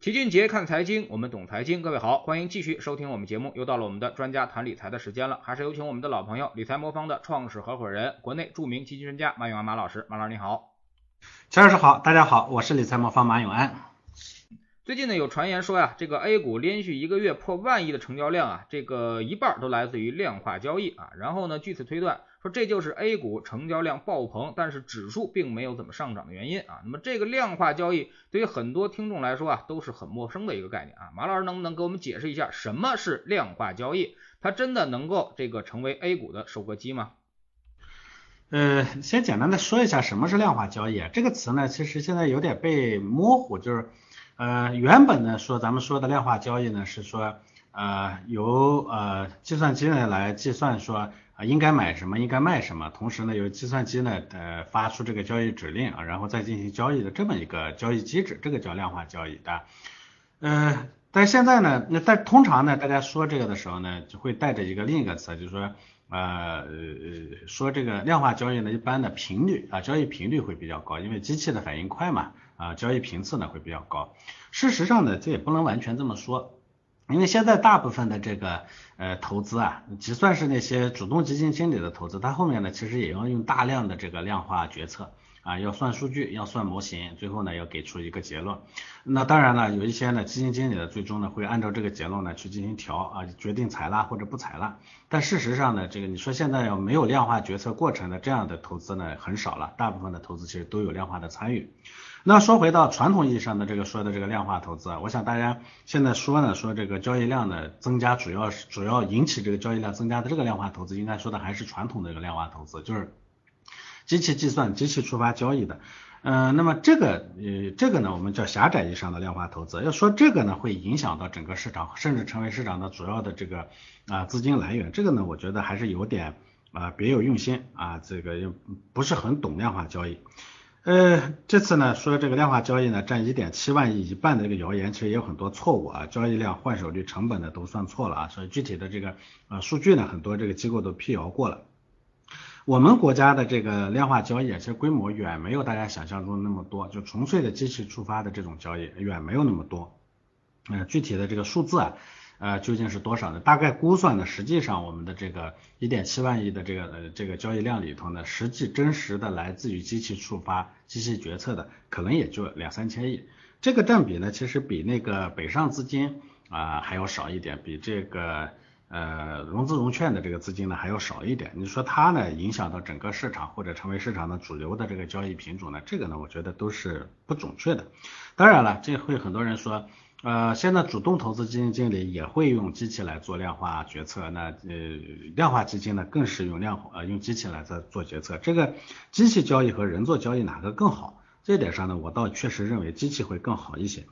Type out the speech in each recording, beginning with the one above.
齐俊杰看财经，我们懂财经。各位好，欢迎继续收听我们节目。又到了我们的专家谈理财的时间了，还是有请我们的老朋友，理财魔方的创始合伙人，国内著名基金专家马永安马老师。马老师你好，钱老师好，大家好，我是理财魔方马永安。最近呢有传言说呀，这个 A 股连续一个月破万亿的成交量啊，这个一半都来自于量化交易啊。然后呢，据此推断。说这就是 A 股成交量爆棚，但是指数并没有怎么上涨的原因啊。那么这个量化交易对于很多听众来说啊，都是很陌生的一个概念啊。马老师能不能给我们解释一下什么是量化交易？它真的能够这个成为 A 股的收割机吗？呃，先简单的说一下什么是量化交易啊。这个词呢，其实现在有点被模糊，就是呃原本呢说咱们说的量化交易呢是说呃由呃计算机呢来计算说。啊，应该买什么，应该卖什么，同时呢，由计算机呢，呃，发出这个交易指令啊，然后再进行交易的这么一个交易机制，这个叫量化交易的。呃，但现在呢，那但通常呢，大家说这个的时候呢，就会带着一个另一个词，就是说，呃，说这个量化交易呢，一般的频率啊，交易频率会比较高，因为机器的反应快嘛，啊，交易频次呢会比较高。事实上呢，这也不能完全这么说。因为现在大部分的这个呃投资啊，就算是那些主动基金经理的投资，它后面呢其实也要用大量的这个量化决策啊，要算数据，要算模型，最后呢要给出一个结论。那当然了，有一些呢基金经理的最终呢会按照这个结论呢去进行调啊，决定采纳或者不采纳。但事实上呢，这个你说现在要没有量化决策过程的这样的投资呢很少了，大部分的投资其实都有量化的参与。那说回到传统意义上的这个说的这个量化投资啊，我想大家现在说呢，说这个交易量的增加，主要是主要引起这个交易量增加的这个量化投资，应该说的还是传统的这个量化投资，就是机器计算、机器触发交易的。嗯，那么这个呃这个呢，我们叫狭窄意义上的量化投资。要说这个呢，会影响到整个市场，甚至成为市场的主要的这个啊资金来源。这个呢，我觉得还是有点啊别有用心啊，这个又不是很懂量化交易。呃，这次呢说这个量化交易呢占一点七万亿一半的这个谣言，其实也有很多错误啊，交易量、换手率、成本呢都算错了啊，所以具体的这个呃数据呢，很多这个机构都辟谣过了。我们国家的这个量化交易其实规模远没有大家想象中那么多，就纯粹的机器触发的这种交易远没有那么多。嗯，具体的这个数字啊。呃，究竟是多少呢？大概估算呢，实际上我们的这个一点七万亿的这个呃这个交易量里头呢，实际真实的来自于机器触发、机器决策的，可能也就两三千亿。这个占比呢，其实比那个北上资金啊还要少一点，比这个呃融资融券的这个资金呢还要少一点。你说它呢影响到整个市场或者成为市场的主流的这个交易品种呢，这个呢我觉得都是不准确的。当然了，这会很多人说。呃，现在主动投资基金经理也会用机器来做量化决策，那呃量化基金呢更是用量呃用机器来在做决策。这个机器交易和人做交易哪个更好？这点上呢，我倒确实认为机器会更好一些。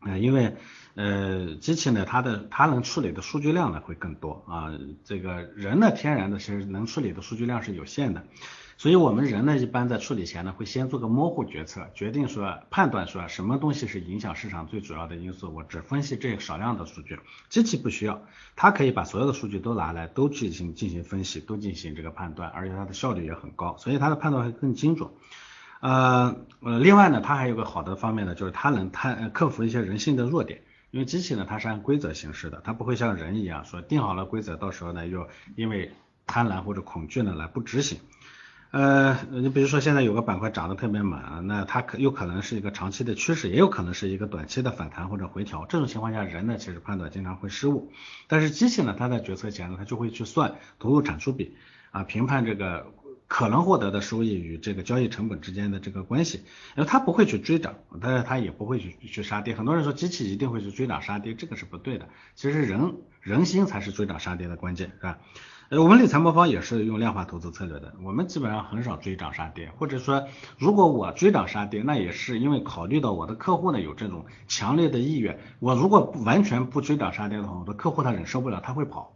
呃，因为呃机器呢，它的它能处理的数据量呢会更多啊，这个人呢天然的其实能处理的数据量是有限的。所以，我们人呢，一般在处理前呢，会先做个模糊决策，决定说判断说什么东西是影响市场最主要的因素。我只分析这少量的数据，机器不需要，它可以把所有的数据都拿来，都进行进行分析，都进行这个判断，而且它的效率也很高，所以它的判断会更精准。呃呃，另外呢，它还有个好的方面呢，就是它能探克服一些人性的弱点，因为机器呢，它是按规则行事的，它不会像人一样说定好了规则，到时候呢又因为贪婪或者恐惧呢来不执行。呃，你比如说现在有个板块涨得特别猛，那它可有可能是一个长期的趋势，也有可能是一个短期的反弹或者回调。这种情况下，人呢其实判断经常会失误，但是机器呢，它在决策前呢，它就会去算投入产出比啊，评判这个可能获得的收益与这个交易成本之间的这个关系，因为它不会去追涨，但是它也不会去去杀跌。很多人说机器一定会去追涨杀跌，这个是不对的。其实人人心才是追涨杀跌的关键，是吧？呃，我们理财魔方也是用量化投资策略的，我们基本上很少追涨杀跌，或者说，如果我追涨杀跌，那也是因为考虑到我的客户呢有这种强烈的意愿，我如果不完全不追涨杀跌的话，我的客户他忍受不了，他会跑，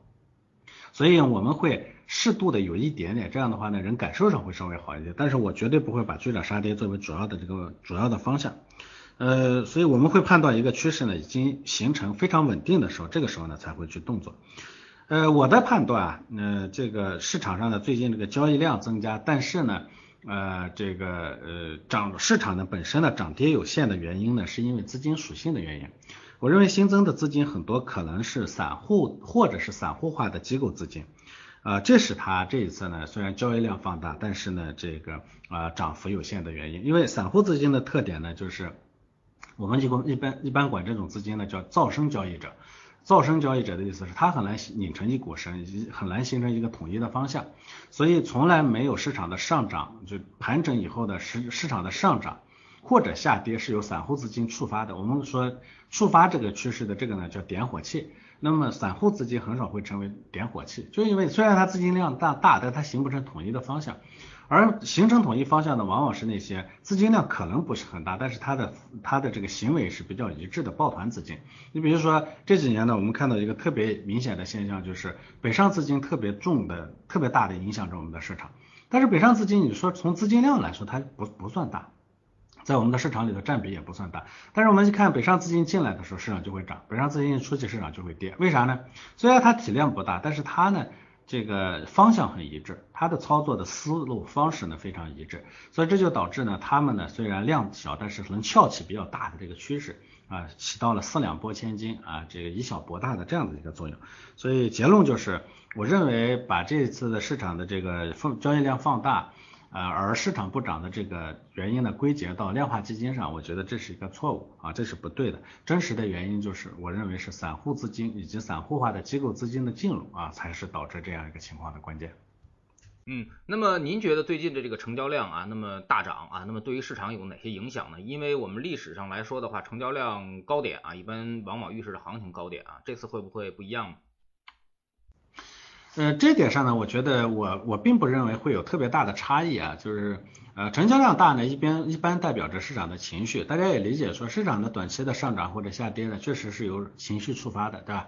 所以我们会适度的有一点点，这样的话呢，人感受上会稍微好一点，但是我绝对不会把追涨杀跌作为主要的这个主要的方向，呃，所以我们会判断一个趋势呢已经形成非常稳定的时候，这个时候呢才会去动作。呃，我的判断啊，呃，这个市场上的最近这个交易量增加，但是呢，呃这个呃涨市场呢本身呢涨跌有限的原因呢，是因为资金属性的原因。我认为新增的资金很多可能是散户或者是散户化的机构资金，啊，这是它这一次呢虽然交易量放大，但是呢这个啊涨幅有限的原因。因为散户资金的特点呢就是，我们一般一般一般管这种资金呢叫噪声交易者，噪声交易者的意思是它很难拧成一股绳，很难形成一个统一的方向，所以从来没有市场的上涨，就盘整以后的市市场的上涨。或者下跌是由散户资金触发的，我们说触发这个趋势的这个呢叫点火器，那么散户资金很少会成为点火器，就因为虽然它资金量大大，但它形不成统一的方向，而形成统一方向的往往是那些资金量可能不是很大，但是它的它的这个行为是比较一致的抱团资金。你比如说这几年呢，我们看到一个特别明显的现象，就是北上资金特别重的、特别大的影响着我们的市场，但是北上资金你说从资金量来说，它不不算大。在我们的市场里头占比也不算大，但是我们一看北上资金进来的时候，市场就会涨；北上资金出去，市场就会跌。为啥呢？虽然它体量不大，但是它呢，这个方向很一致，它的操作的思路方式呢非常一致，所以这就导致呢，他们呢虽然量小，但是能翘起比较大的这个趋势啊，起到了四两拨千斤啊，这个以小博大的这样的一个作用。所以结论就是，我认为把这次的市场的这个放交易量放大。呃，而市场不涨的这个原因呢，归结到量化基金上，我觉得这是一个错误啊，这是不对的。真实的原因就是，我认为是散户资金以及散户化的机构资金的进入啊，才是导致这样一个情况的关键。嗯，那么您觉得最近的这个成交量啊，那么大涨啊，那么对于市场有哪些影响呢？因为我们历史上来说的话，成交量高点啊，一般往往预示着行情高点啊，这次会不会不一样？呃，这点上呢，我觉得我我并不认为会有特别大的差异啊，就是呃成交量大呢，一边一般代表着市场的情绪，大家也理解说市场的短期的上涨或者下跌呢，确实是由情绪触发的，对吧？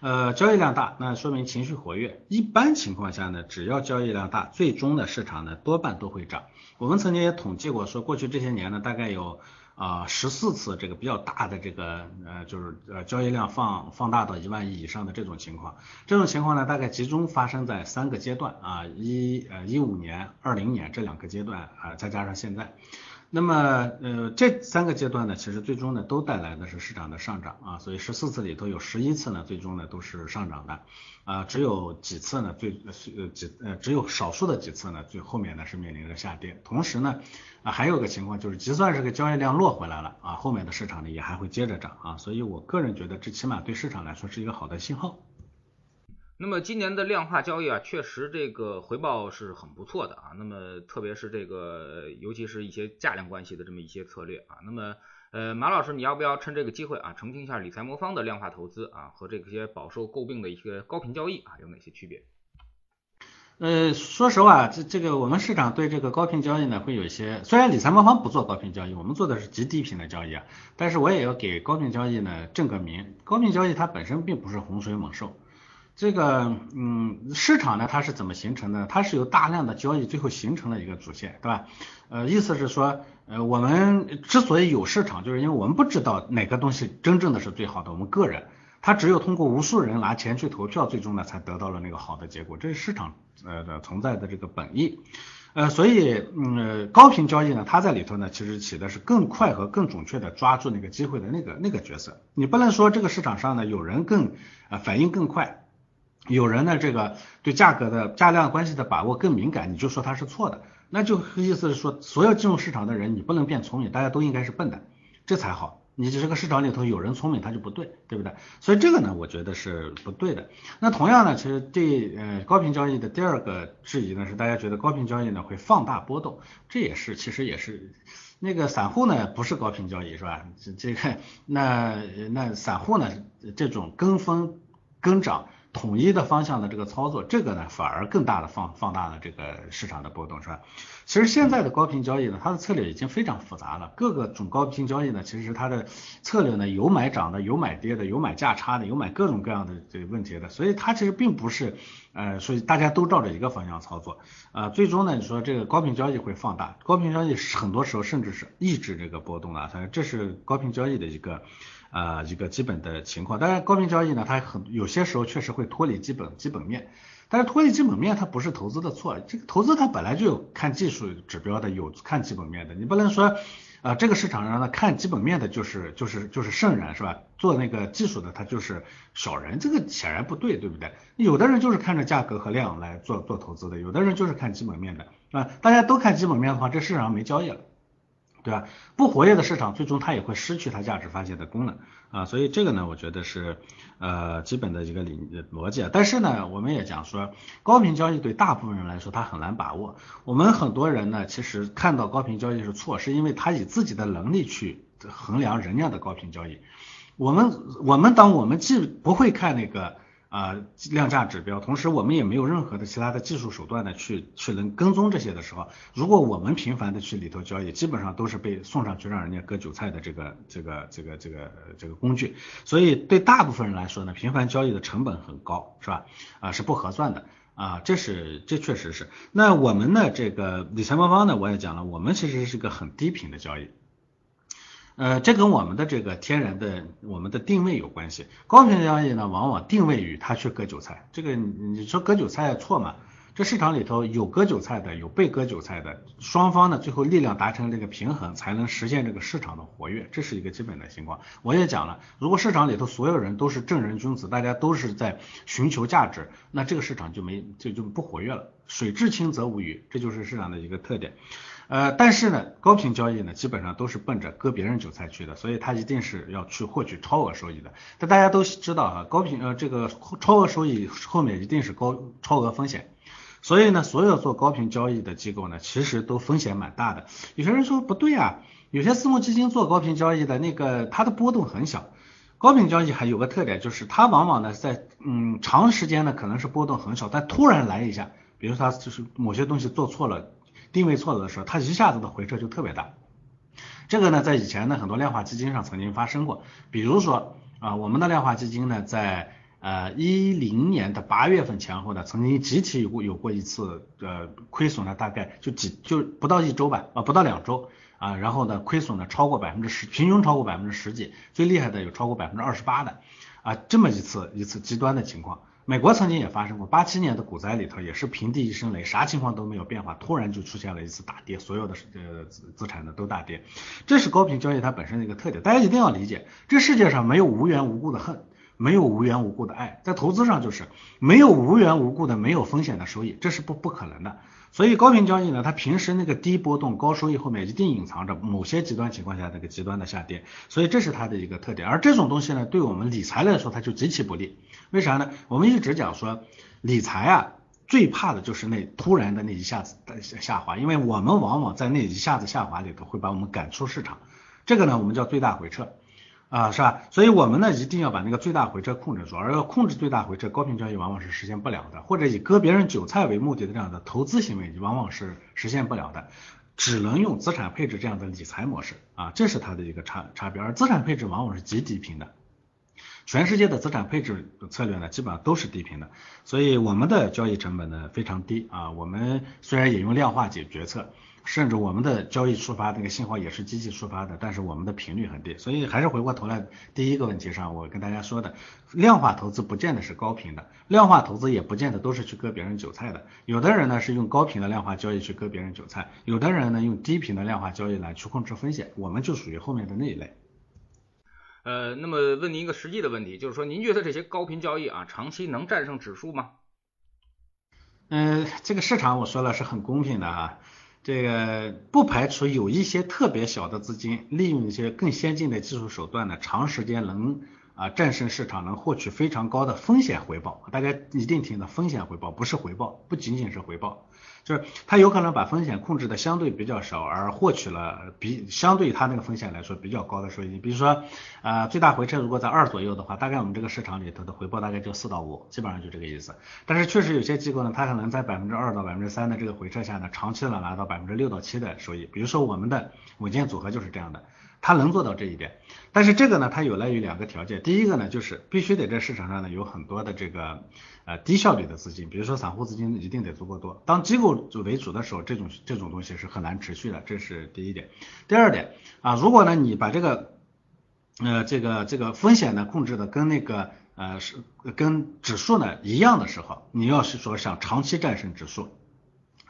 呃，交易量大，那说明情绪活跃，一般情况下呢，只要交易量大，最终的市场呢多半都会涨。我们曾经也统计过，说过去这些年呢，大概有。啊，十四次这个比较大的这个呃，就是呃交易量放放大到一万亿以上的这种情况，这种情况呢，大概集中发生在三个阶段啊，一呃一五年、二零年这两个阶段啊，再加上现在。那么，呃，这三个阶段呢，其实最终呢都带来的是市场的上涨啊，所以十四次里头有十一次呢，最终呢都是上涨的啊，只有几次呢，最呃几呃只有少数的几次呢，最后面呢是面临着下跌。同时呢，啊还有个情况就是，就算是个交易量落回来了啊，后面的市场呢也还会接着涨啊，所以我个人觉得这起码对市场来说是一个好的信号。那么今年的量化交易啊，确实这个回报是很不错的啊。那么特别是这个，尤其是一些价量关系的这么一些策略啊。那么呃，马老师，你要不要趁这个机会啊，澄清一下理财魔方的量化投资啊和这些饱受诟病的一些高频交易啊有哪些区别？呃，说实话，这这个我们市场对这个高频交易呢会有一些，虽然理财魔方不做高频交易，我们做的是极低频的交易啊，但是我也要给高频交易呢正个名。高频交易它本身并不是洪水猛兽。这个嗯，市场呢，它是怎么形成的？它是由大量的交易最后形成了一个主线，对吧？呃，意思是说，呃，我们之所以有市场，就是因为我们不知道哪个东西真正的是最好的。我们个人，他只有通过无数人拿钱去投票，最终呢才得到了那个好的结果。这是市场呃的存在的这个本意。呃，所以嗯，高频交易呢，它在里头呢，其实起的是更快和更准确的抓住那个机会的那个那个角色。你不能说这个市场上呢有人更呃反应更快。有人呢，这个对价格的价量关系的把握更敏感，你就说他是错的，那就意思是说，所有进入市场的人，你不能变聪明，大家都应该是笨的，这才好。你这个市场里头有人聪明，他就不对，对不对？所以这个呢，我觉得是不对的。那同样呢，其实对呃高频交易的第二个质疑呢，是大家觉得高频交易呢会放大波动，这也是其实也是那个散户呢不是高频交易是吧？这这个那那散户呢这种跟风跟涨。统一的方向的这个操作，这个呢反而更大的放放大了这个市场的波动，是吧？其实现在的高频交易呢，它的策略已经非常复杂了。各个种高频交易呢，其实它的策略呢有买涨的，有买跌的，有买价差的，有买各种各样的这个问题的。所以它其实并不是呃，所以大家都照着一个方向操作，呃，最终呢，你说这个高频交易会放大，高频交易很多时候甚至是抑制这个波动的，它这是高频交易的一个。啊，一个基本的情况，当然高频交易呢，它很有些时候确实会脱离基本基本面，但是脱离基本面它不是投资的错，这个投资它本来就有看技术指标的，有看基本面的，你不能说。啊，这个市场上呢，看基本面的就是就是就是圣人是吧？做那个技术的他就是小人，这个显然不对，对不对？有的人就是看着价格和量来做做投资的，有的人就是看基本面的啊。大家都看基本面的话，这市场上没交易了。对吧？不活跃的市场，最终它也会失去它价值发现的功能啊，所以这个呢，我觉得是呃基本的一个理逻辑。但是呢，我们也讲说，高频交易对大部分人来说，他很难把握。我们很多人呢，其实看到高频交易是错，是因为他以自己的能力去衡量人家的高频交易。我们我们当我们既不会看那个。啊，量价指标，同时我们也没有任何的其他的技术手段呢，去去能跟踪这些的时候，如果我们频繁的去里头交易，基本上都是被送上去让人家割韭菜的这个这个这个这个这个工具，所以对大部分人来说呢，频繁交易的成本很高，是吧？啊，是不合算的啊，这是这确实是。那我们的这个理财魔方呢，我也讲了，我们其实是个很低频的交易。呃，这跟我们的这个天然的我们的定位有关系。高频交易呢，往往定位于它去割韭菜。这个你说割韭菜错吗？这市场里头有割韭菜的，有被割韭菜的，双方呢最后力量达成这个平衡，才能实现这个市场的活跃，这是一个基本的情况。我也讲了，如果市场里头所有人都是正人君子，大家都是在寻求价值，那这个市场就没就就不活跃了。水至清则无鱼，这就是市场的一个特点。呃，但是呢，高频交易呢，基本上都是奔着割别人韭菜去的，所以它一定是要去获取超额收益的。但大家都知道哈，高频呃这个超额收益后面一定是高超额风险，所以呢，所有做高频交易的机构呢，其实都风险蛮大的。有些人说不对啊，有些私募基金做高频交易的那个它的波动很小，高频交易还有个特点就是它往往呢在嗯长时间呢可能是波动很小，但突然来一下，比如它就是某些东西做错了。定位错了的时候，它一下子的回撤就特别大。这个呢，在以前呢，很多量化基金上曾经发生过。比如说啊，我们的量化基金呢，在呃一零年的八月份前后呢，曾经集体有过有过一次呃亏损呢，大概就几就不到一周吧，啊不到两周啊，然后呢亏损呢超过百分之十，平均超过百分之十几，最厉害的有超过百分之二十八的啊，这么一次一次极端的情况。美国曾经也发生过，八七年的股灾里头也是平地一声雷，啥情况都没有变化，突然就出现了一次大跌，所有的呃资资产呢都大跌，这是高频交易它本身的一个特点，大家一定要理解，这世界上没有无缘无故的恨，没有无缘无故的爱，在投资上就是没有无缘无故的没有风险的收益，这是不不可能的。所以高频交易呢，它平时那个低波动高收益后面一定隐藏着某些极端情况下那个极端的下跌，所以这是它的一个特点。而这种东西呢，对我们理财来说它就极其不利。为啥呢？我们一直讲说理财啊，最怕的就是那突然的那一下子的下滑，因为我们往往在那一下子下滑里头会把我们赶出市场，这个呢我们叫最大回撤。啊，是吧？所以我们呢一定要把那个最大回撤控制住，而要控制最大回撤，高频交易往往是实现不了的，或者以割别人韭菜为目的的这样的投资行为，往往是实现不了的，只能用资产配置这样的理财模式啊，这是它的一个差差别。而资产配置往往是极低频的，全世界的资产配置策略呢，基本上都是低频的，所以我们的交易成本呢非常低啊。我们虽然也用量化解决策。甚至我们的交易触发那个信号也是机器触发的，但是我们的频率很低，所以还是回过头来第一个问题上，我跟大家说的，量化投资不见得是高频的，量化投资也不见得都是去割别人韭菜的，有的人呢是用高频的量化交易去割别人韭菜，有的人呢用低频的量化交易来去控制风险，我们就属于后面的那一类。呃，那么问您一个实际的问题，就是说您觉得这些高频交易啊，长期能战胜指数吗？嗯，这个市场我说了是很公平的啊。这个不排除有一些特别小的资金，利用一些更先进的技术手段呢，长时间能啊战胜市场，能获取非常高的风险回报。大家一定听到风险回报，不是回报，不仅仅是回报。就是它有可能把风险控制的相对比较少，而获取了比相对它那个风险来说比较高的收益。比如说，呃，最大回撤如果在二左右的话，大概我们这个市场里头的回报大概就四到五，基本上就这个意思。但是确实有些机构呢，它可能在百分之二到百分之三的这个回撤下呢，长期的拿到百分之六到七的收益。比如说我们的稳健组合就是这样的。它能做到这一点，但是这个呢，它有赖于两个条件。第一个呢，就是必须得在市场上呢有很多的这个呃低效率的资金，比如说散户资金一定得足够多。当机构为主的时候，这种这种东西是很难持续的，这是第一点。第二点啊，如果呢你把这个呃这个这个风险呢控制的跟那个呃是跟指数呢一样的时候，你要是说想长期战胜指数。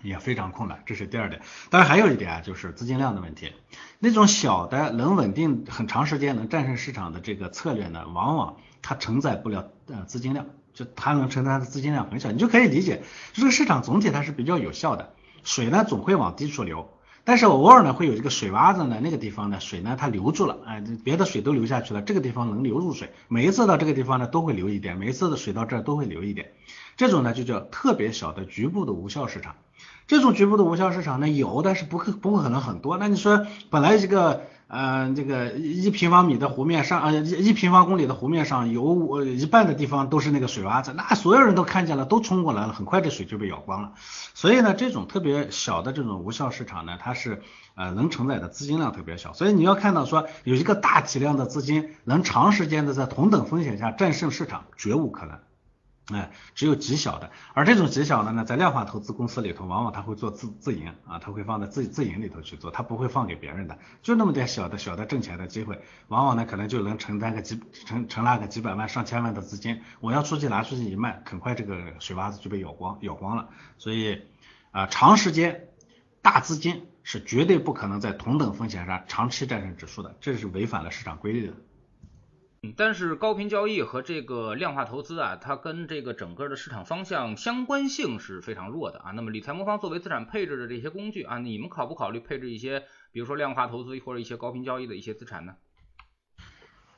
也非常困难，这是第二点。当然还有一点啊，就是资金量的问题。那种小的能稳定很长时间能战胜市场的这个策略呢，往往它承载不了呃资金量，就它能承担的资金量很小。你就可以理解，这个市场总体它是比较有效的，水呢总会往低处流，但是偶尔呢会有这个水洼子呢，那个地方呢水呢它留住了，哎，别的水都流下去了，这个地方能流入水，每一次到这个地方呢都会流一点，每一次的水到这儿都会流一点，这种呢就叫特别小的局部的无效市场。这种局部的无效市场呢有，但是不可不可能很多。那你说本来一个呃这个一平方米的湖面上呃一平方公里的湖面上有一半的地方都是那个水洼子，那所有人都看见了，都冲过来了，很快这水就被舀光了。所以呢，这种特别小的这种无效市场呢，它是呃能承载的资金量特别小。所以你要看到说有一个大体量的资金能长时间的在同等风险下战胜市场，绝无可能。哎，只有极小的，而这种极小的呢，在量化投资公司里头，往往他会做自自营啊，他会放在自自营里头去做，他不会放给别人的，就那么点小的小的挣钱的机会，往往呢可能就能承担个几承承拉个几百万上千万的资金，我要出去拿出去一卖，很快这个水洼子就被咬光咬光了，所以啊，长时间大资金是绝对不可能在同等风险上长期战胜指数的，这是违反了市场规律的。但是高频交易和这个量化投资啊，它跟这个整个的市场方向相关性是非常弱的啊。那么理财魔方作为资产配置的这些工具啊，你们考不考虑配置一些，比如说量化投资或者一些高频交易的一些资产呢？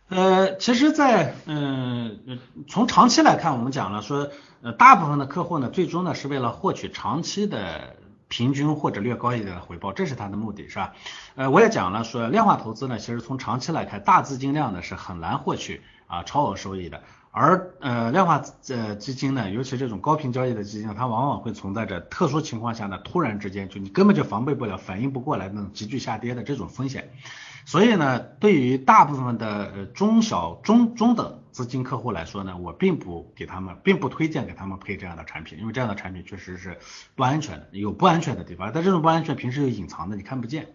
呃，其实，在嗯从长期来看，我们讲了说，呃，大部分的客户呢，最终呢是为了获取长期的。平均或者略高一点的回报，这是它的目的，是吧？呃，我也讲了，说量化投资呢，其实从长期来看，大资金量呢是很难获取啊超额收益的，而呃量化呃基金呢，尤其这种高频交易的基金，它往往会存在着特殊情况下呢，突然之间就你根本就防备不了、反应不过来那种急剧下跌的这种风险。所以呢，对于大部分的呃中小中中等资金客户来说呢，我并不给他们，并不推荐给他们配这样的产品，因为这样的产品确实是不安全的，有不安全的地方，但这种不安全平时有隐藏的，你看不见。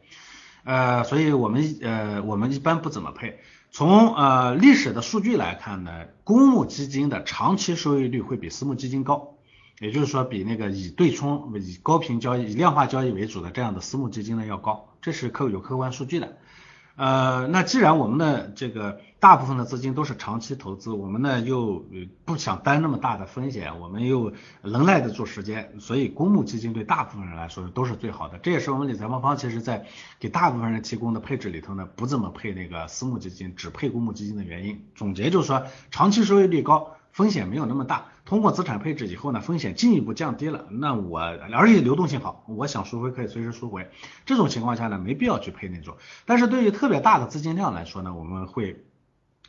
呃，所以我们呃我们一般不怎么配。从呃历史的数据来看呢，公募基金的长期收益率会比私募基金高，也就是说比那个以对冲、以高频交易、以量化交易为主的这样的私募基金呢要高，这是客有客观数据的。呃，那既然我们的这个大部分的资金都是长期投资，我们呢又不想担那么大的风险，我们又能耐得住时间，所以公募基金对大部分人来说都是最好的。这也是我们理财方方其实在给大部分人提供的配置里头呢，不怎么配那个私募基金，只配公募基金的原因。总结就是说，长期收益率高。风险没有那么大，通过资产配置以后呢，风险进一步降低了。那我而且流动性好，我想赎回可以随时赎回。这种情况下呢，没必要去配那种。但是对于特别大的资金量来说呢，我们会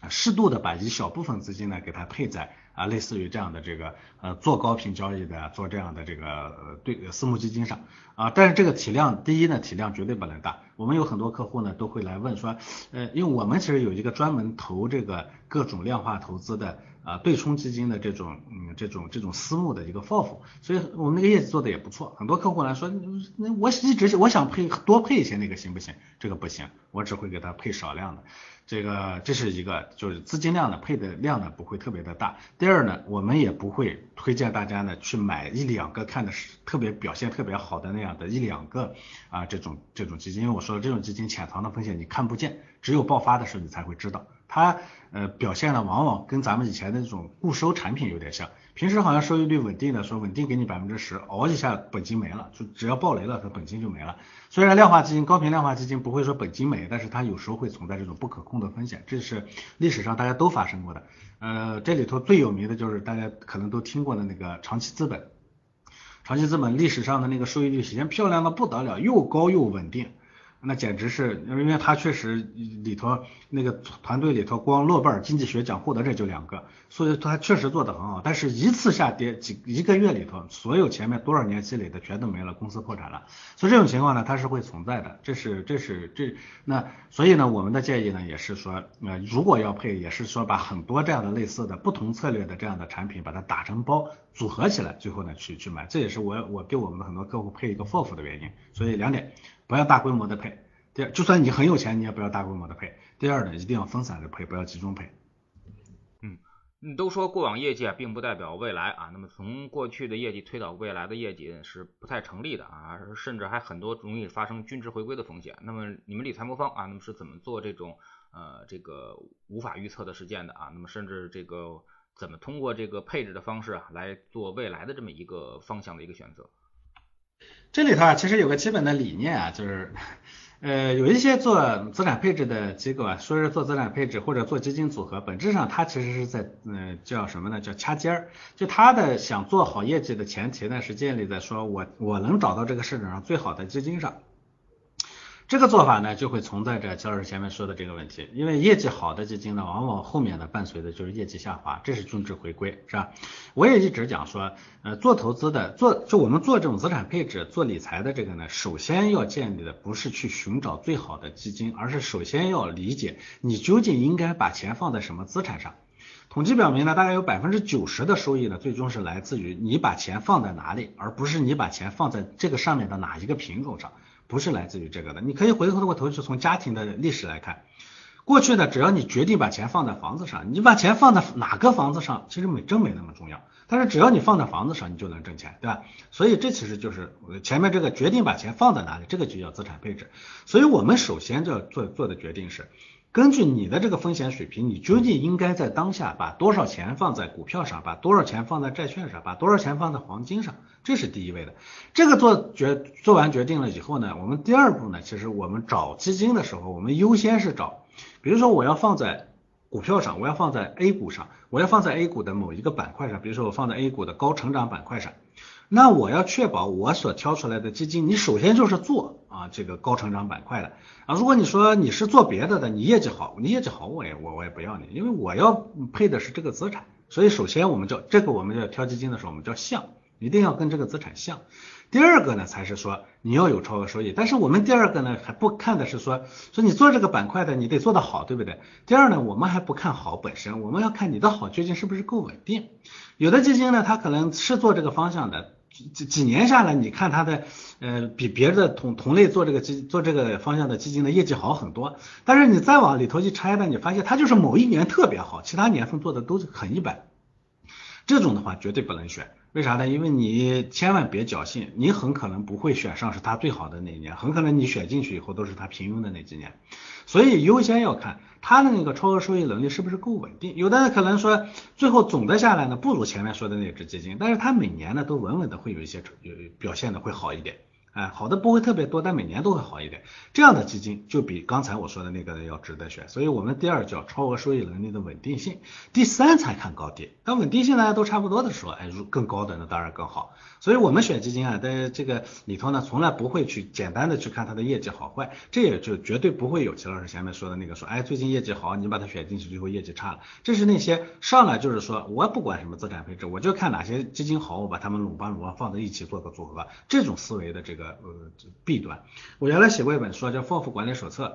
适度的把一小部分资金呢给它配在啊类似于这样的这个呃做高频交易的做这样的这个对私募基金上啊。但是这个体量第一呢体量绝对不能大。我们有很多客户呢都会来问说，呃，因为我们其实有一个专门投这个各种量化投资的。啊，对冲基金的这种，嗯，这种这种私募的一个 FOF，所以我们那个业绩做的也不错。很多客户来说，那我一直我想配多配一些那个行不行？这个不行，我只会给他配少量的。这个这是一个，就是资金量呢配的量呢不会特别的大。第二呢，我们也不会推荐大家呢去买一两个看的是特别表现特别好的那样的一两个啊这种这种基金，因为我说了这种基金潜藏的风险你看不见，只有爆发的时候你才会知道。它呃表现呢，往往跟咱们以前的这种固收产品有点像。平时好像收益率稳定的，说稳定给你百分之十，熬一下本金没了，就只要暴雷了，它本金就没了。虽然量化基金、高频量化基金不会说本金没，但是它有时候会存在这种不可控的风险，这是历史上大家都发生过的。呃，这里头最有名的就是大家可能都听过的那个长期资本，长期资本历史上的那个收益率显现漂亮的不得了，又高又稳定。那简直是，因为他确实里头那个团队里头，光诺贝尔经济学奖获得者就两个，所以他确实做得很好。但是一次下跌几一个月里头，所有前面多少年积累的全都没了，公司破产了。所以这种情况呢，它是会存在的。这是这是这那，所以呢，我们的建议呢也是说，呃，如果要配，也是说把很多这样的类似的不同策略的这样的产品，把它打成包组合起来，最后呢去去买。这也是我我给我们的很多客户配一个 FOF 的原因。所以两点。不要大规模的配。第二，就算你很有钱，你也不要大规模的配。第二呢，一定要分散的配，不要集中配。嗯你都说过往业绩啊，并不代表未来啊。那么从过去的业绩推导未来的业绩是不太成立的啊，甚至还很多容易发生均值回归的风险。那么你们理财魔方啊，那么是怎么做这种呃这个无法预测的事件的啊？那么甚至这个怎么通过这个配置的方式啊，来做未来的这么一个方向的一个选择？这里头啊，其实有个基本的理念啊，就是。呃，有一些做资产配置的机构啊，说是做资产配置或者做基金组合，本质上它其实是在，嗯，叫什么呢？叫掐尖儿。就他的想做好业绩的前提呢，是建立在说我我能找到这个市场上最好的基金上。这个做法呢，就会存在着焦老师前面说的这个问题，因为业绩好的基金呢，往往后面呢伴随的就是业绩下滑，这是均值回归，是吧？我也一直讲说，呃，做投资的，做就我们做这种资产配置、做理财的这个呢，首先要建立的不是去寻找最好的基金，而是首先要理解你究竟应该把钱放在什么资产上。统计表明呢，大概有百分之九十的收益呢，最终是来自于你把钱放在哪里，而不是你把钱放在这个上面的哪一个品种上。不是来自于这个的，你可以回头过头去从家庭的历史来看，过去的，只要你决定把钱放在房子上，你把钱放在哪个房子上，其实没真没那么重要，但是只要你放在房子上，你就能挣钱，对吧？所以这其实就是前面这个决定把钱放在哪里，这个就叫资产配置。所以我们首先就要做做的决定是。根据你的这个风险水平，你究竟应该在当下把多少钱放在股票上，把多少钱放在债券上，把多少钱放在黄金上，这是第一位的。这个做决做完决定了以后呢，我们第二步呢，其实我们找基金的时候，我们优先是找，比如说我要放在股票上，我要放在 A 股上，我要放在 A 股的某一个板块上，比如说我放在 A 股的高成长板块上。那我要确保我所挑出来的基金，你首先就是做啊这个高成长板块的啊。如果你说你是做别的的，你业绩好，你业绩好我也我我也不要你，因为我要配的是这个资产。所以首先我们叫这个我们要挑基金的时候，我们叫像，一定要跟这个资产像。第二个呢才是说你要有超额收益，但是我们第二个呢还不看的是说说你做这个板块的你得做得好，对不对？第二呢我们还不看好本身，我们要看你的好究竟是不是够稳定。有的基金呢它可能是做这个方向的。几几年下来，你看它的呃比别的同同类做这个基做这个方向的基金的业绩好很多，但是你再往里头去拆呢，你发现它就是某一年特别好，其他年份做的都是很一般。这种的话绝对不能选，为啥呢？因为你千万别侥幸，你很可能不会选上是它最好的那一年，很可能你选进去以后都是它平庸的那几年。所以优先要看他的那个超额收益能力是不是够稳定。有的人可能说最后总的下来呢不如前面说的那只基金，但是它每年呢都稳稳的会有一些有表现的会好一点。哎，好的不会特别多，但每年都会好一点。这样的基金就比刚才我说的那个要值得选。所以我们第二叫超额收益能力的稳定性，第三才看高低。当稳定性大家都差不多的时候，哎，如更高的那当然更好。所以我们选基金啊，在这个里头呢，从来不会去简单的去看它的业绩好坏，这也就绝对不会有齐老师前面说的那个说，哎，最近业绩好，你把它选进去，最后业绩差了。这是那些上来就是说我不管什么资产配置，我就看哪些基金好，我把它们拢帮拢放在一起做个组合，这种思维的这个。呃，弊端。我原来写过一本书叫《丰富管理手册》，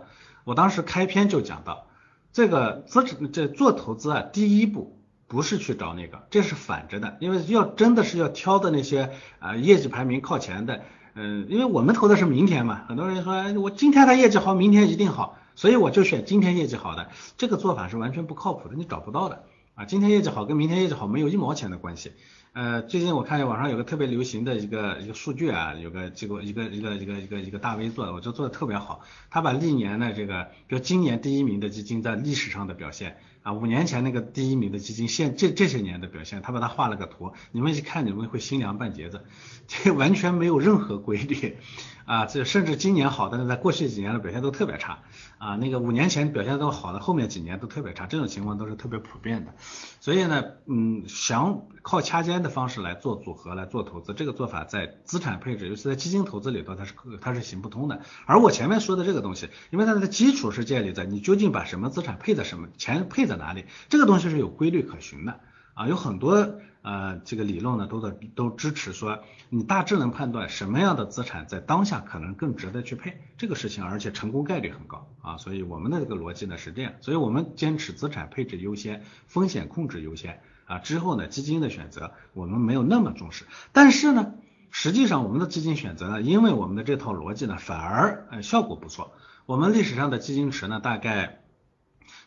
我当时开篇就讲到，这个资产这做投资啊，第一步不是去找那个，这是反着的，因为要真的是要挑的那些啊业绩排名靠前的，嗯，因为我们投的是明天嘛，很多人说我今天他业绩好，明天一定好，所以我就选今天业绩好的，这个做法是完全不靠谱的，你找不到的啊，今天业绩好跟明天业绩好没有一毛钱的关系。呃，最近我看见网上有个特别流行的一个一个数据啊，有个机构一个一个一个一个一个大 V 做的，我觉得做的特别好。他把历年的这个，比如今年第一名的基金在历史上的表现啊，五年前那个第一名的基金现这这些年的表现，他把它画了个图，你们一看你们会心凉半截子，这完全没有任何规律啊，这甚至今年好的在过去几年的表现都特别差啊，那个五年前表现都好的后面几年都特别差，这种情况都是特别普遍的。所以呢，嗯，想靠掐尖。的方式来做组合来做投资，这个做法在资产配置，尤其在基金投资里头，它是它是行不通的。而我前面说的这个东西，因为它的基础是建立在你究竟把什么资产配在什么，钱配在哪里，这个东西是有规律可循的啊。有很多呃这个理论呢，都在都支持说，你大致能判断什么样的资产在当下可能更值得去配这个事情，而且成功概率很高啊。所以我们的这个逻辑呢是这样，所以我们坚持资产配置优先，风险控制优先。啊，之后呢，基金的选择我们没有那么重视，但是呢，实际上我们的基金选择呢，因为我们的这套逻辑呢，反而呃效果不错。我们历史上的基金池呢，大概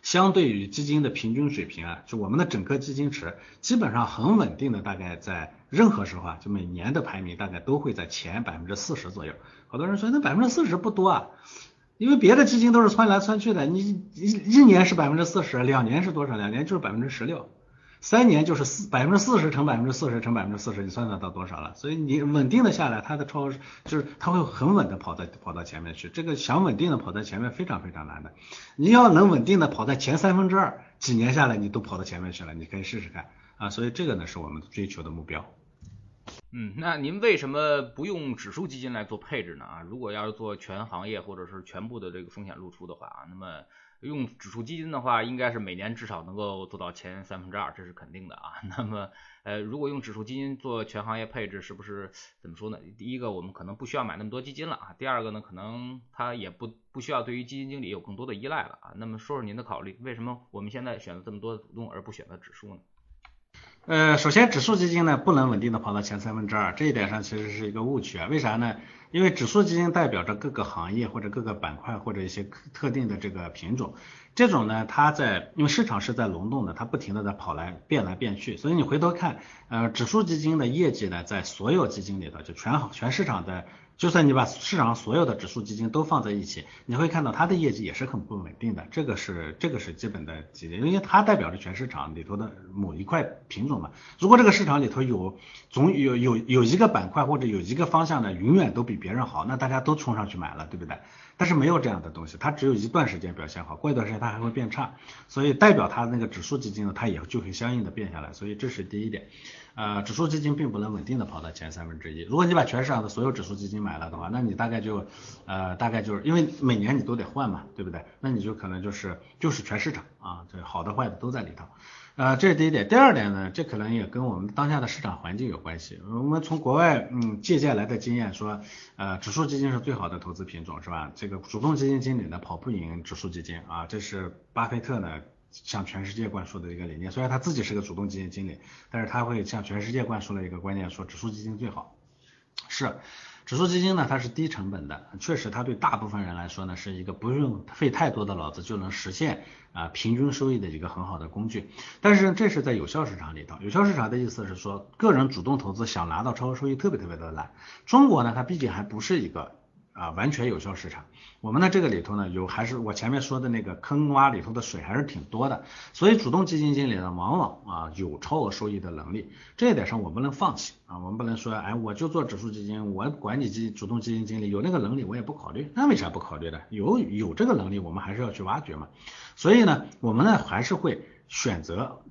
相对于基金的平均水平啊，就我们的整个基金池基本上很稳定的，大概在任何时候啊，就每年的排名大概都会在前百分之四十左右。好多人说那百分之四十不多啊，因为别的基金都是窜来窜去的，你一一年是百分之四十，两年是多少？两年就是百分之十六。三年就是四百分之四十乘百分之四十乘百分之四十，你算算到多少了？所以你稳定的下来，它的超就是它会很稳的跑在跑到前面去。这个想稳定的跑在前面非常非常难的。你要能稳定的跑在前三分之二，几年下来你都跑到前面去了，你可以试试看啊。所以这个呢是我们追求的目标。嗯，那您为什么不用指数基金来做配置呢？啊，如果要是做全行业或者是全部的这个风险露出的话啊，那么。用指数基金的话，应该是每年至少能够做到前三分之二，这是肯定的啊。那么，呃，如果用指数基金做全行业配置，是不是怎么说呢？第一个，我们可能不需要买那么多基金了啊。第二个呢，可能它也不不需要对于基金经理有更多的依赖了啊。那么，说说您的考虑，为什么我们现在选择这么多的主动而不选择指数呢？呃，首先指数基金呢不能稳定的跑到前三分之二，这一点上其实是一个误区啊。为啥呢？因为指数基金代表着各个行业或者各个板块或者一些特定的这个品种，这种呢它在因为市场是在轮动的，它不停的在跑来变来变去，所以你回头看，呃，指数基金的业绩呢，在所有基金里头就全行全市场的。就算你把市场上所有的指数基金都放在一起，你会看到它的业绩也是很不稳定的。这个是这个是基本的几点因为它代表着全市场里头的某一块品种嘛。如果这个市场里头有总有有有一个板块或者有一个方向呢，永远都比别人好，那大家都冲上去买了，对不对？但是没有这样的东西，它只有一段时间表现好，过一段时间它还会变差，所以代表它那个指数基金呢，它也就会相应的变下来。所以这是第一点。呃，指数基金并不能稳定的跑到前三分之一。如果你把全市场的所有指数基金买了的话，那你大概就，呃，大概就是因为每年你都得换嘛，对不对？那你就可能就是就是全市场啊，这好的坏的都在里头。呃，这是第一点。第二点呢，这可能也跟我们当下的市场环境有关系。我们从国外嗯借鉴来的经验说，呃，指数基金是最好的投资品种，是吧？这个主动基金经理呢跑不赢指数基金啊，这是巴菲特呢。向全世界灌输的一个理念，虽然他自己是个主动基金经理，但是他会向全世界灌输了一个观念，说指数基金最好。是，指数基金呢，它是低成本的，确实它对大部分人来说呢，是一个不用费太多的脑子就能实现啊平均收益的一个很好的工具。但是这是在有效市场里头，有效市场的意思是说，个人主动投资想拿到超额收益特别特别的难。中国呢，它毕竟还不是一个。啊，完全有效市场，我们呢这个里头呢，有还是我前面说的那个坑洼里头的水还是挺多的，所以主动基金经理呢，往往啊有超额收益的能力，这一点上我不能放弃啊，我们不能说，哎，我就做指数基金，我管你基主动基金经理有那个能力，我也不考虑，那为啥不考虑呢？有有这个能力，我们还是要去挖掘嘛，所以呢，我们呢还是会选择，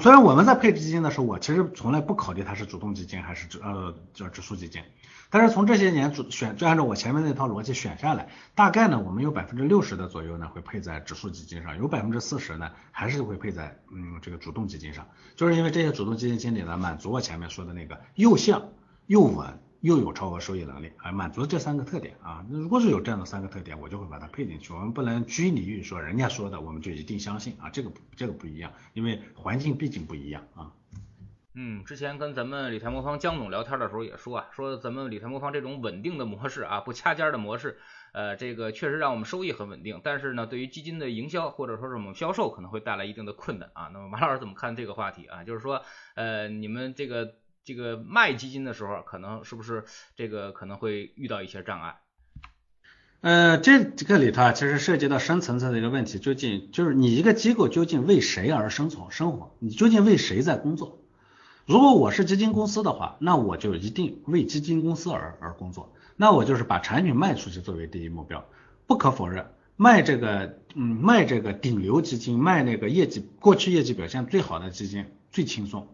虽然我们在配置基金的时候，我其实从来不考虑它是主动基金还是呃叫指数基金。但是从这些年主选，就按照我前面那套逻辑选下来，大概呢，我们有百分之六十的左右呢会配在指数基金上，有百分之四十呢还是会配在嗯这个主动基金上，就是因为这些主动基金经理呢满足我前面说的那个又像又稳又有超额收益能力，啊满足这三个特点啊，那如果是有这样的三个特点，我就会把它配进去。我们不能拘泥于说人家说的我们就一定相信啊，这个这个不一样，因为环境毕竟不一样啊。嗯，之前跟咱们理财魔方江总聊天的时候也说啊，说咱们理财魔方这种稳定的模式啊，不掐尖的模式，呃，这个确实让我们收益很稳定，但是呢，对于基金的营销或者说是我们销售可能会带来一定的困难啊。那么马老师怎么看这个话题啊？就是说，呃，你们这个这个卖基金的时候，可能是不是这个可能会遇到一些障碍？呃，这这个里头啊，其实涉及到深层次的一个问题，究竟就是你一个机构究竟为谁而生存生活？你究竟为谁在工作？如果我是基金公司的话，那我就一定为基金公司而而工作，那我就是把产品卖出去作为第一目标。不可否认，卖这个，嗯，卖这个顶流基金，卖那个业绩过去业绩表现最好的基金最轻松，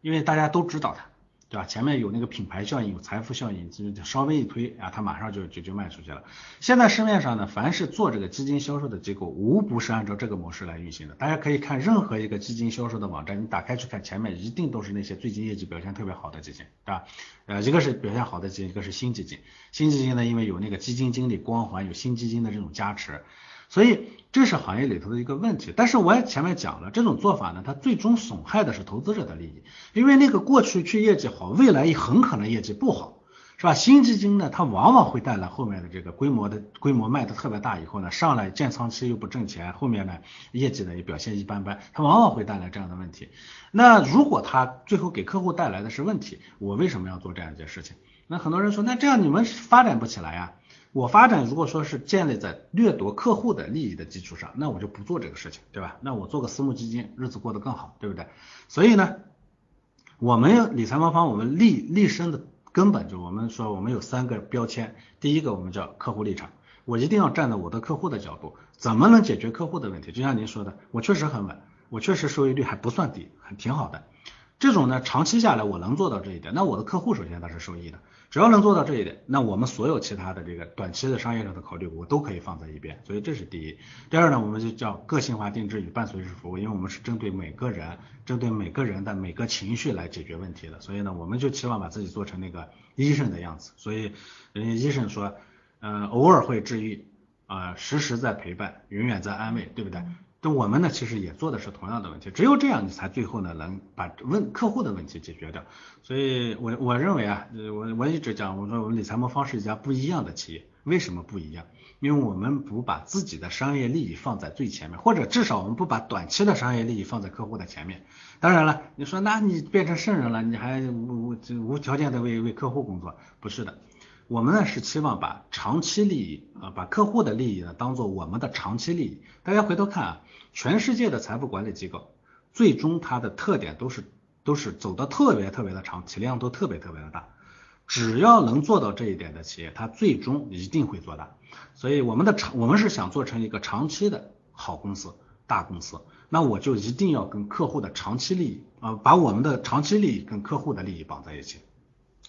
因为大家都知道它。对吧？前面有那个品牌效应，有财富效应，就稍微一推啊，它马上就就就卖出去了。现在市面上呢，凡是做这个基金销售的机构，无不是按照这个模式来运行的。大家可以看任何一个基金销售的网站，你打开去看，前面一定都是那些最近业绩表现特别好的基金，对吧？呃，一个是表现好的基金，一个是新基金。新基金呢，因为有那个基金经理光环，有新基金的这种加持。所以这是行业里头的一个问题，但是我也前面讲了，这种做法呢，它最终损害的是投资者的利益，因为那个过去去业绩好，未来也很可能业绩不好，是吧？新基金呢，它往往会带来后面的这个规模的规模卖的特别大以后呢，上来建仓期又不挣钱，后面呢业绩呢也表现一般般，它往往会带来这样的问题。那如果它最后给客户带来的是问题，我为什么要做这样一件事情？那很多人说，那这样你们发展不起来呀？我发展如果说是建立在掠夺客户的利益的基础上，那我就不做这个事情，对吧？那我做个私募基金，日子过得更好，对不对？所以呢，我们理财魔方我们立立身的。根本就我们说，我们有三个标签。第一个，我们叫客户立场，我一定要站在我的客户的角度，怎么能解决客户的问题？就像您说的，我确实很稳，我确实收益率还不算低，很挺好的。这种呢，长期下来我能做到这一点，那我的客户首先他是受益的。只要能做到这一点，那我们所有其他的这个短期的商业上的考虑，我都可以放在一边。所以这是第一。第二呢，我们就叫个性化定制与伴随式服务，因为我们是针对每个人，针对每个人的每个情绪来解决问题的。所以呢，我们就期望把自己做成那个医生的样子。所以人家医生说，嗯，偶尔会治愈，啊，时时在陪伴，永远在安慰，对不对？那我们呢，其实也做的是同样的问题，只有这样，你才最后呢能把问客户的问题解决掉。所以，我我认为啊，我我一直讲，我说我们理财魔方是一家不一样的企业。为什么不一样？因为我们不把自己的商业利益放在最前面，或者至少我们不把短期的商业利益放在客户的前面。当然了，你说那你变成圣人了，你还无无无条件的为为客户工作？不是的。我们呢是期望把长期利益啊，把客户的利益呢当做我们的长期利益。大家回头看啊，全世界的财富管理机构，最终它的特点都是都是走的特别特别的长，体量都特别特别的大。只要能做到这一点的企业，它最终一定会做大。所以我们的长，我们是想做成一个长期的好公司、大公司。那我就一定要跟客户的长期利益啊，把我们的长期利益跟客户的利益绑在一起。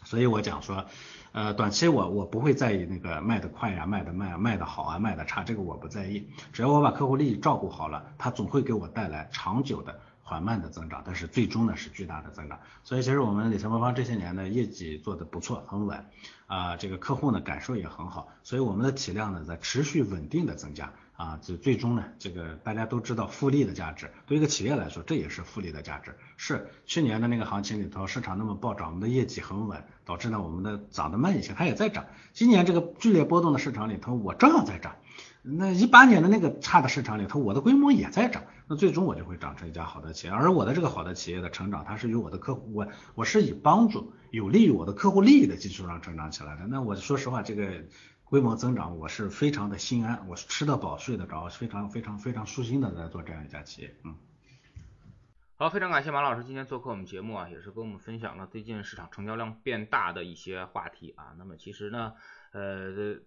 所以我讲说。呃，短期我我不会在意那个卖的快呀，卖的慢啊，卖的好啊，卖的差，这个我不在意。只要我把客户利益照顾好了，他总会给我带来长久的缓慢的增长，但是最终呢是巨大的增长。所以其实我们理财魔方这些年的业绩做的不错，很稳啊，这个客户呢感受也很好，所以我们的体量呢在持续稳定的增加。啊，这最终呢，这个大家都知道复利的价值，对一个企业来说，这也是复利的价值。是去年的那个行情里头，市场那么暴涨，我们的业绩很稳，导致呢我们的涨得慢一些，它也在涨。今年这个剧烈波动的市场里头，我照样在涨。那一八年的那个差的市场里头，我的规模也在涨，那最终我就会长成一家好的企业。而我的这个好的企业的成长，它是与我的客户，我我是以帮助有利于我的客户利益的基础上成长起来的。那我说实话，这个。规模增长，我是非常的心安，我是吃得饱睡得着，非常非常非常舒心的在做这样一家企业。嗯，好，非常感谢马老师今天做客我们节目啊，也是跟我们分享了最近市场成交量变大的一些话题啊。那么其实呢，呃，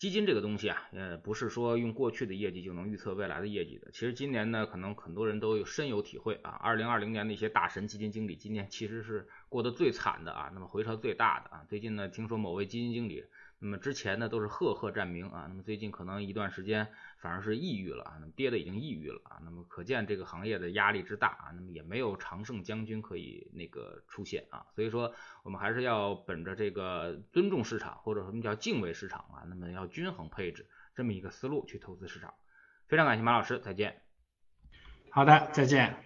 基金这个东西啊，呃，不是说用过去的业绩就能预测未来的业绩的。其实今年呢，可能很多人都有深有体会啊。二零二零年的一些大神基金经理，今年其实是过得最惨的啊，那么回撤最大的啊。最近呢，听说某位基金经理。那么之前呢都是赫赫战名啊，那么最近可能一段时间反而是抑郁了啊，那么跌的已经抑郁了啊，那么可见这个行业的压力之大啊，那么也没有常胜将军可以那个出现啊，所以说我们还是要本着这个尊重市场或者什么叫敬畏市场啊，那么要均衡配置这么一个思路去投资市场。非常感谢马老师，再见。好的，再见。